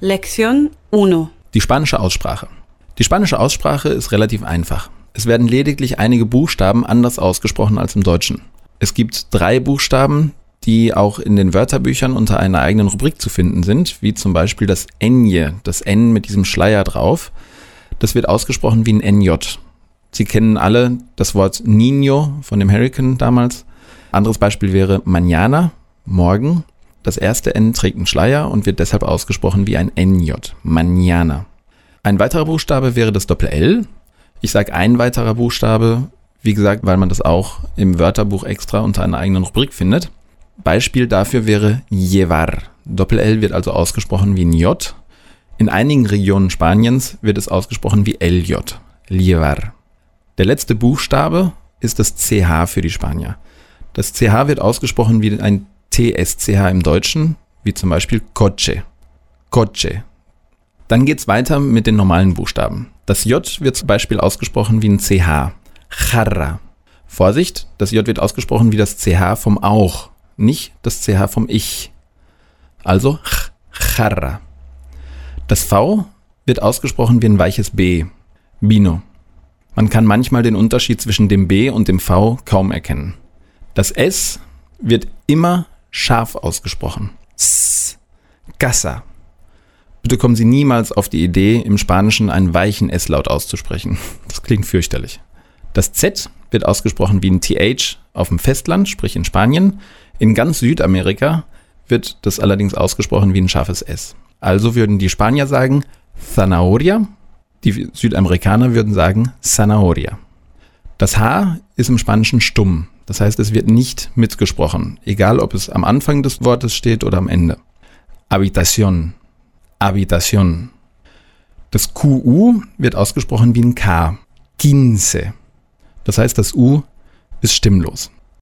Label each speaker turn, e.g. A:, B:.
A: Lección 1.
B: Die spanische Aussprache. Die spanische Aussprache ist relativ einfach. Es werden lediglich einige Buchstaben anders ausgesprochen als im Deutschen. Es gibt drei Buchstaben, die auch in den Wörterbüchern unter einer eigenen Rubrik zu finden sind, wie zum Beispiel das Enje, das N mit diesem Schleier drauf. Das wird ausgesprochen wie ein NJ. Sie kennen alle das Wort Niño von dem Hurricane damals. Anderes Beispiel wäre mañana, morgen. Das erste N trägt einen Schleier und wird deshalb ausgesprochen wie ein NJ, mañana. Ein weiterer Buchstabe wäre das Doppel-L. Ich sage ein weiterer Buchstabe, wie gesagt, weil man das auch im Wörterbuch extra unter einer eigenen Rubrik findet. Beispiel dafür wäre llevar. Doppel-L wird also ausgesprochen wie ein J. In einigen Regionen Spaniens wird es ausgesprochen wie LJ, llevar. Der letzte Buchstabe ist das CH für die Spanier. Das CH wird ausgesprochen wie ein TSCH im Deutschen, wie zum Beispiel Coche. Coche. Dann geht es weiter mit den normalen Buchstaben. Das J wird zum Beispiel ausgesprochen wie ein CH. Charra. Vorsicht, das J wird ausgesprochen wie das CH vom Auch, nicht das CH vom Ich. Also Charra. Das V wird ausgesprochen wie ein weiches B. Bino. Man kann manchmal den Unterschied zwischen dem B und dem V kaum erkennen. Das S wird immer scharf ausgesprochen. S. Casa. Bitte kommen Sie niemals auf die Idee, im Spanischen einen weichen S-Laut auszusprechen. Das klingt fürchterlich. Das Z wird ausgesprochen wie ein TH auf dem Festland, sprich in Spanien. In ganz Südamerika wird das allerdings ausgesprochen wie ein scharfes S. Also würden die Spanier sagen Zanahoria, die Südamerikaner würden sagen Zanahoria. Das H ist im Spanischen stumm. Das heißt, es wird nicht mitgesprochen, egal ob es am Anfang des Wortes steht oder am Ende. Habitación. Habitación. Das QU wird ausgesprochen wie ein K. Quince. Das heißt, das U ist stimmlos.